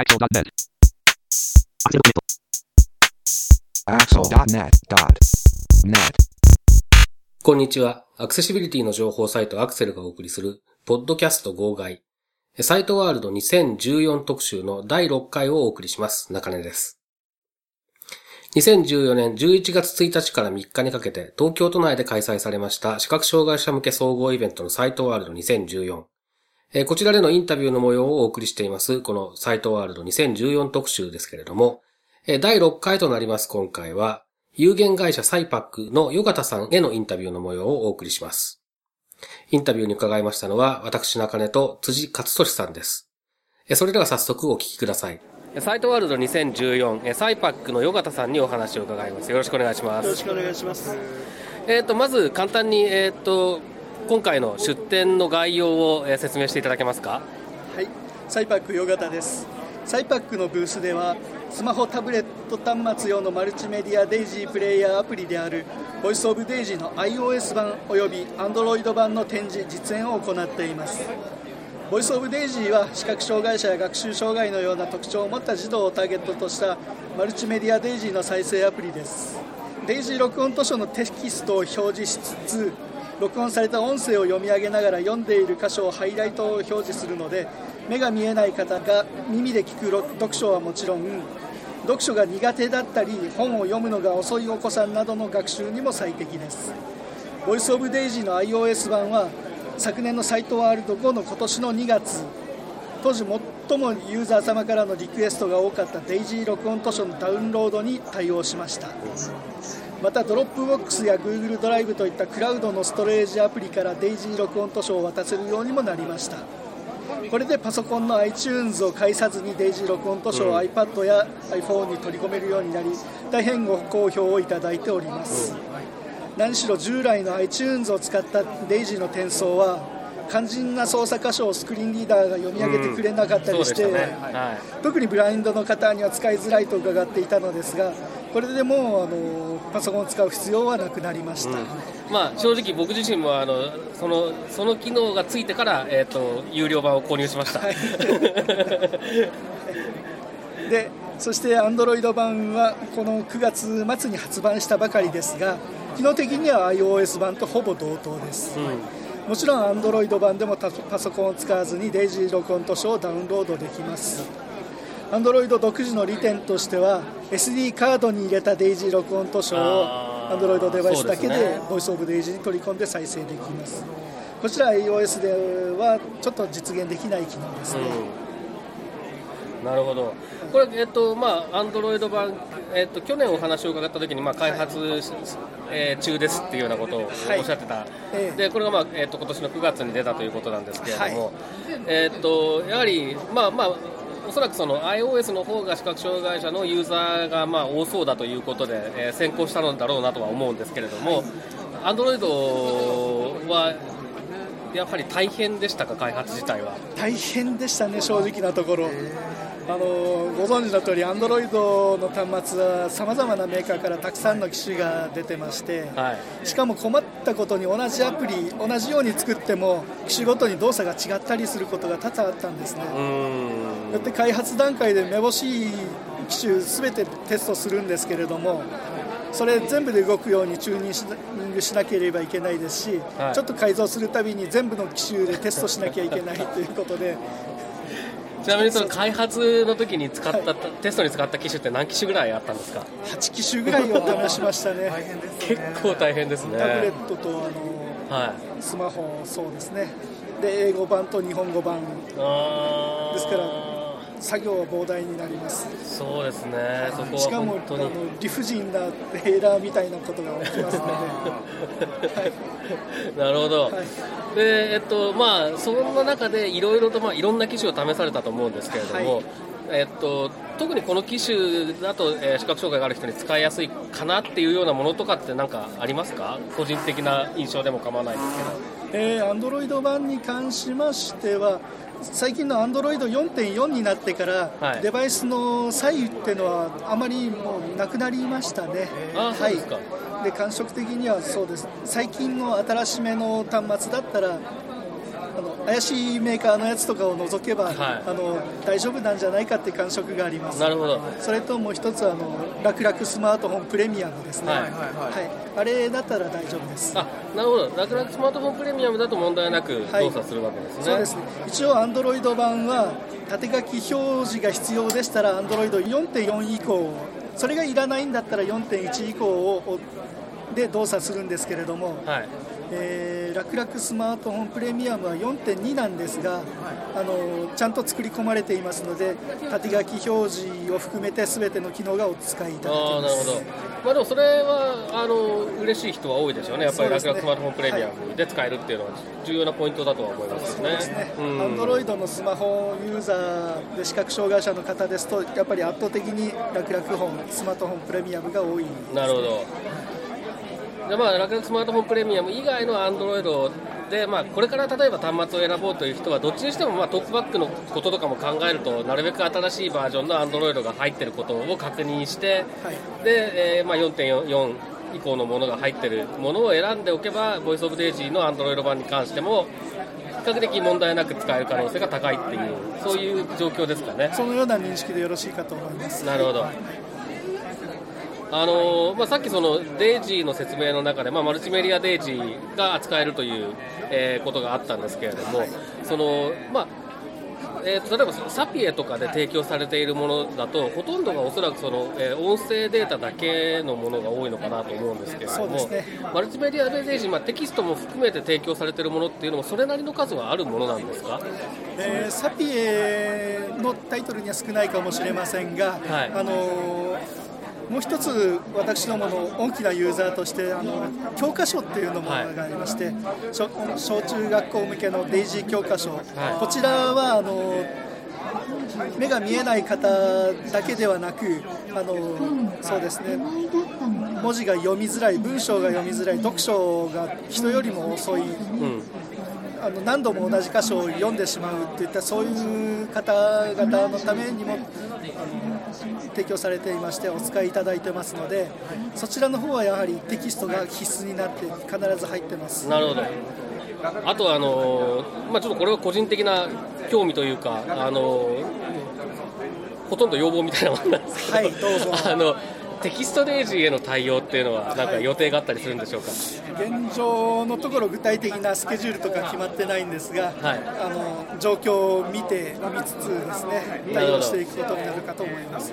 Axel.net. Axel.net.net. こんにちは。アクセシビリティの情報サイトアクセルがお送りする、ポッドキャスト号外。サイトワールド2014特集の第6回をお送りします。中根です。2014年11月1日から3日にかけて東京都内で開催されました視覚障害者向け総合イベントのサイトワールド2014。えーこちらでのインタビューの模様をお送りしています、このサイトワールド2014特集ですけれども、えー第6回となります今回は、有限会社サイパックのヨガタさんへのインタビューの模様をお送りします。インタビューに伺いましたのは、私中根と辻勝利さんです。えーそれでは早速お聞きください。サイトワールド2014、えーサイパックのヨガタさんにお話を伺います。よろしくお願いしますよろし。くお願いします。えっ、と、まず簡単に、えっ、と、今回の出展の概要を、説明していただけますか？はい、サイパックヨガです。サイパックのブースでは、スマホ、タブレット端末用のマルチメディアデイジープレイヤーアプリである、ボイスオブデイジーの iOS 版および Android 版の展示、実演を行っています。ボイスオブデイジーは視覚障害者や学習障害のような特徴を持った児童をターゲットとしたマルチメディアデイジーの再生アプリです。デイジー録音図書のテキストを表示しつつ録音された音声を読み上げながら読んでいる箇所をハイライトを表示するので目が見えない方が耳で聞く読書はもちろん読書が苦手だったり本を読むのが遅いお子さんなどの学習にも最適です。ボイスオブデイジーの iOS 版は昨年のサイトワールド後の今年の2月当時最もユーザー様からのリクエストが多かったデイジー録音図書のダウンロードに対応しました。またドロップボックスや Google ドライブといったクラウドのストレージアプリからデイジー録音図書を渡せるようにもなりましたこれでパソコンの iTunes を介さずにデイジー録音図書を iPad や iPhone に取り込めるようになり大変ご好評をいただいております何しろ従来の iTunes を使ったデイジーの転送は肝心な操作箇所をスクリーンリーダーが読み上げてくれなかったりして、そうでしたね。はい。特にブラインドの方には使いづらいと伺っていたのですがこれでもうあのパソコンを使う必要はなくなりました、まあ、正直僕自身もあのそのその機能がついてから、えー、と有料版を購入しました、はい。でそして Android 版はこの9月末に発売したばかりですが機能的には iOS 版とほぼ同等です、もちろん Android 版でもタパソコンを使わずにデイジー録音図書をダウンロードできます Android 独自の利点としては SD カードに入れたデイジー録音図書を Android デバイスだけでボイスオブデイジーに取り込んで再生できます。こちら iOS ではちょっと実現できない機能ですね、うん、なるほど。これえっ、とまあアンドロイド版えっ、と去年お話を伺った時にまあ開発、えー中ですっていうようなことをおっしゃってた、ええ。でこれがまあえっ、と今年の9月に出たということなんですけれども、はえっ、とやはりまあまあおそらくその iOS の方が視覚障害者のユーザーがまあ多そうだということで、えー先行したのだろうなとは思うんですけれども、Android はやはり大変でしたか、開発自体は？大変でしたね、正直なところ。あのご存知の通り、アンドロイドの端末はさまざまなメーカーからたくさんの機種が出てまして、はいしかも困ったことに同じアプリ、同じように作っても、機種ごとに動作が違ったりすることが多々あったんですね。だって開発段階でめぼしい機種すべてテストするんですけれどもそれ全部で動くようにチューニングしなければいけないですし、はい。ちょっと改造するたびに全部の機種でテストしなきゃいけないということで。ちなみにその開発の時に使った、テストに使った機種って何機種ぐらいあったんですか？8機種ぐらいを試しましたね。結構大変ですね。タブレットとあのはい。スマホそうですね。で英語版と日本語版。ですから作業は膨大になります。そうですね。そこはしかも理不尽なエラーみたいなことが起きますので、はい。なるほど、はい。でえっとまあそんな中でいろいろとまあいろんな機種を試されたと思うんですけれども、はい。えっと、特にこの機種だと、えー視覚障害がある人に使いやすいかなっていうようなものとかって何かありますか？個人的な印象でも構わないですけど。えー、Android 版に関しましては最近の Android4.4 になってから、はい。デバイスの左右っていうのはあまりもうなくなりましたね。はい、で感触的にはそうです。最近の新しめの端末だったら怪しいメーカーのやつとかを除けば、はい。あの大丈夫なんじゃないかっていう感触があります。なるほど。それともう一つあの楽々スマートフォンプレミアムですね、はい。はい。あれだったら大丈夫です。あなるほど。楽々スマートフォンプレミアムだと問題なくはい。動作するわけですね、そうですね。一応 Android 版は縦書き表示が必要でしたら Android4.4 以降それがいらないんだったら4.1以降をで動作するんですけれども、はいえー、楽々スマートフォンプレミアムは4.2なんですが、あのちゃんと作り込まれていますので縦書き表示を含めて全ての機能がお使いいただけああますなるほど、まあ、でもそれはあの嬉しい人は多いでしょうね、やっぱり楽々スマートフォンプレミアムで使えるっていうのは重要なポイントだとは思いますよね。うん。アンドロイドのスマホユーザーで視覚障害者の方ですとやっぱり圧倒的に楽々フォンスマートフォンプレミアムが多いなるほど。でまあ、楽々スマートフォンプレミアム以外のアンドロイドで、まあ、これから例えば端末を選ぼうという人は、どっちにしても、まあ、トークバックのこととかも考えると、なるべく新しいバージョンのアンドロイドが入っていることを確認して、はいで、えーまあ、4.4以降のものが入っているものを選んでおけば、ボイスオブデイジーのアンドロイド版に関しても、比較的問題なく使える可能性が高いっていう、そういう状況ですかね。そのような認識でよろしいかと思いますなるほど。あのーまあ、さっきそのデイジーの説明の中で、まあ、マルチメディアデイジーが扱えるという、えーことがあったんですけれども、そのまあえーと例えばサピエとかで提供されているものだと、ほとんどがおそらくその、えー音声データだけのものが多いのかなと思うんですけれども、ね。マルチメディアデイジー、まあ、テキストも含めて提供されているものっていうのも、それなりの数はあるものなんですか？えーサピエのタイトルには少ないかもしれませんが、はい。あのーもう一つ私どもの大きなユーザーとしてあの教科書っていうのもはい。がありまして、小小中学校向けのデイジー教科書、い。こちらはあの目が見えない方だけではなくあのそうですね。文字が読みづらい文章が読みづらい読書が人よりも遅いうん。あの何度も同じ箇所を読んでしまうといったそういう方々のためにもあの提供されていましてお使いいただいてますのでそちらの方はやはりテキストが必須になって必ず入ってますなるほど。あとはあのまあ、ちょっとこれは個人的な興味というか、あのほとんど要望みたいなものなんですけど、はいどうぞ あのテキストデイジーへの対応っていうのは、なんか予定があったりするんでしょうか？現状のところ具体的なスケジュールとか決まってないんですが、はいあの状況を見て見つつですね対応していくことになるかと思います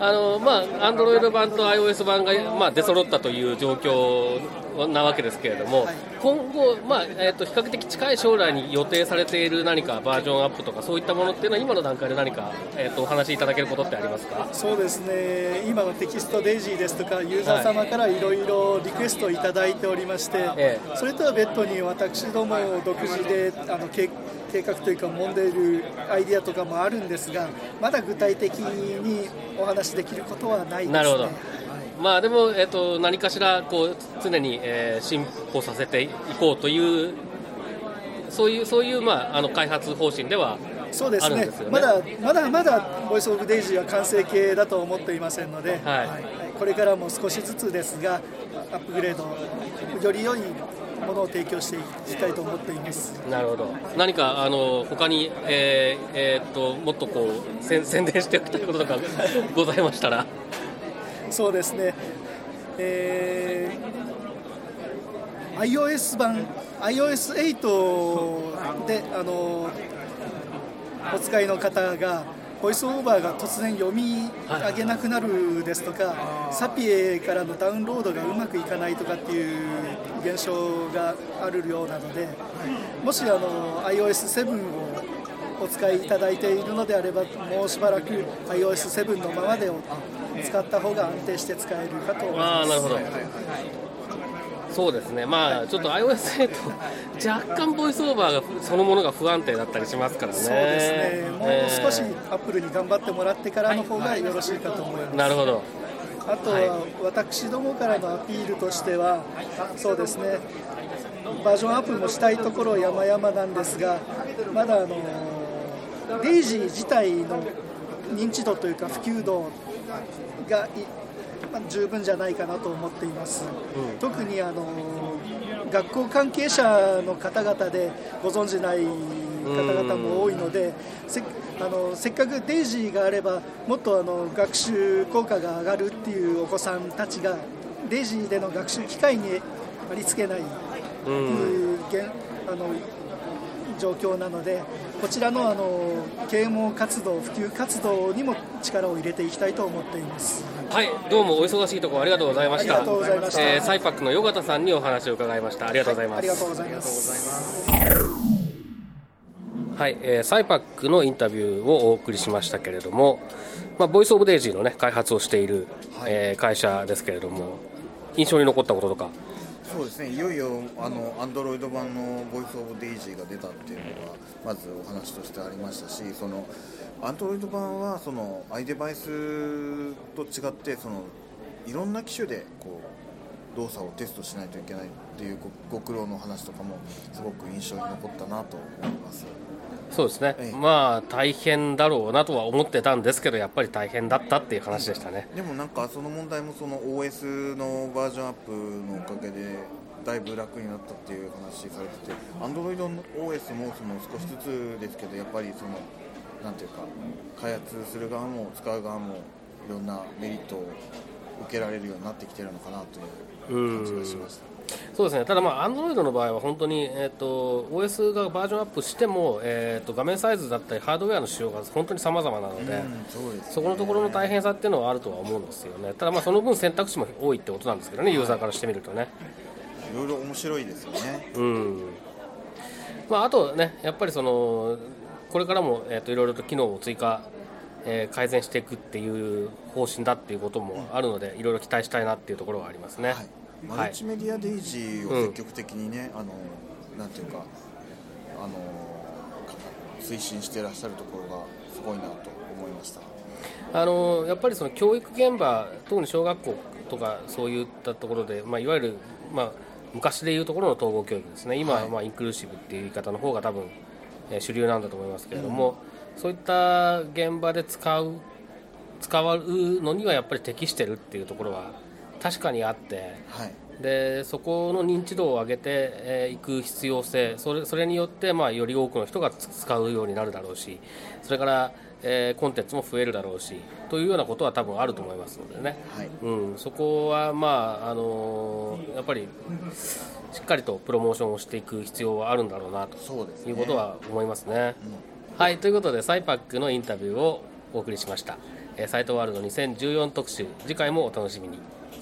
あのまあ、Android 版と iOS 版が、まあ、出揃ったという状況なわけですけれども、はい。今後、まあえー、と比較的近い将来に予定されている何かバージョンアップとか、そういったものっていうのは、今の段階で何か、えー、とお話しいただけることってありますか？そうですね。今のテキストデイジーですとかユーザー様からいろいろリクエストをいただいておりまして、ええ。それとは別途に私ども独自であの計計画というか揉んでいるアイディアとかもあるんですがまだ具体的にお話しできることはないですね。なるほど。まあ、でも、えー、と何かしらこう常に、えー進歩させていこうという、そういうそういう、まあ、あの開発方針ではそうですね。ね。まだまだまだボイスオブデイジーは完成形だと思っていませんので、はい。これからも少しずつですがアップグレードより良いものを提供していきたいと思っています。なるほど。何かあの他に、えーえーっともっとこう宣宣伝しておきたいこととか ございましたら。そうですね、えー iOS 版 iOS8 であのお使いの方がボイスオーバーが突然読み上げなくなるですとか、サピエからのダウンロードがうまくいかないとかっていう現象があるようなので、もしあの iOS7 をお使いいただいているのであれば、もうしばらく iOS7 のままでを使った方が安定して使えるかと思います。ああなるほど。そうですね。まあちょっと iOS8 若干ボイスオーバーがそのものが不安定だったりしますからね。そうですね、しえアップルに頑張ってもらってからの方がよろしいかと思います。ーなるほど。あとは私どもからのアピールとしては、そうですね、バージョンアップもしたいところ山々なんですが、まだあのデイジー自体の認知度というか普及度がい、まあ、十分じゃないかなと思っています、うん。特にあの学校関係者の方々でご存じない方々も多いのでせあのせっかくデイジーがあればもっとあの学習効果が上がるっていうお子さんたちがデイジーでの学習機会にありつけないっていう現あの状況なのでこちらのあの啓蒙活動普及活動にも力を入れていきたいと思っていますはい、どうもお忙しいところありがとうございました。あえーサイパックのヨガタさんにお話を伺いました。ありがとうございます。ありがとうございますはい、えーサイパックのインタビューをお送りしましたけれども、まあ、ボイスオブデイジーのね、開発をしている、えー会社ですけれども、印象に残ったこととか、そうですねいよいよあの Android 版のボイスオブデイジーが出たっていうのがまずお話としてありましたしその Android 版はその iDevice と違ってそのいろんな機種でこう動作をテストしないといけないっていうご苦労の話とかもすごく印象に残ったなと思います。そうですね、ええまあ大変だろうなとは思ってたんですけど、やっぱり大変だったっていう話でしたね。でもなんかその問題もその OS のバージョンアップのおかげでだいぶ楽になったっていう話されてて Android の OS もその少しずつですけどやっぱりそのなんていうか開発する側も使う側もいろんなメリットを受けられるようになってきてるのかなという感じがしました。そうですね、ただ、まあ、Android の場合は本当に、えー、と OS がバージョンアップしても、えー、と画面サイズだったり、ハードウェアの仕様が本当に様々なので、うんそうですね。そこのところの大変さっていうのはあるとは思うんですよね、ただ、まあ、その分選択肢も多いってことなんですけどね、ユーザーからしてみるとね。い。ろいろ面白いですよね。うん。まあ、あとね、やっぱりそのこれからも、えー、といろいろと機能を追加、えー改善していくっていう方針だっていうこともあるので、いろいろ期待したいなっていうところはありますね。はい、マルチメディアデイジーを積極的にね、あのなんていうかあのか推進していらっしゃるところがすごいなと思いました。あのやっぱりその教育現場、特に小学校とかそういったところで、まあ、いわゆる、まあ、昔でいうところの統合教育ですね、今はまあインクルーシブっていう言い方の方が多分、えー主流なんだと思いますけれども、そういった現場で使う使うのにはやっぱり適してるっていうところは確かにあって。はい。でそこの認知度を上げてい、く必要性それそれによって、まあ、より多くの人がつ使うようになるだろうしそれから、えーコンテンツも増えるだろうしというようなことは多分あると思いますのでね、はい。うん、そこは、まああのーやっぱりしっかりとプロモーションをしていく必要はあるんだろうなということは思いますね。はい。ということでサイパックのインタビューをお送りしました、えーサイトワールド2014特集。次回もお楽しみに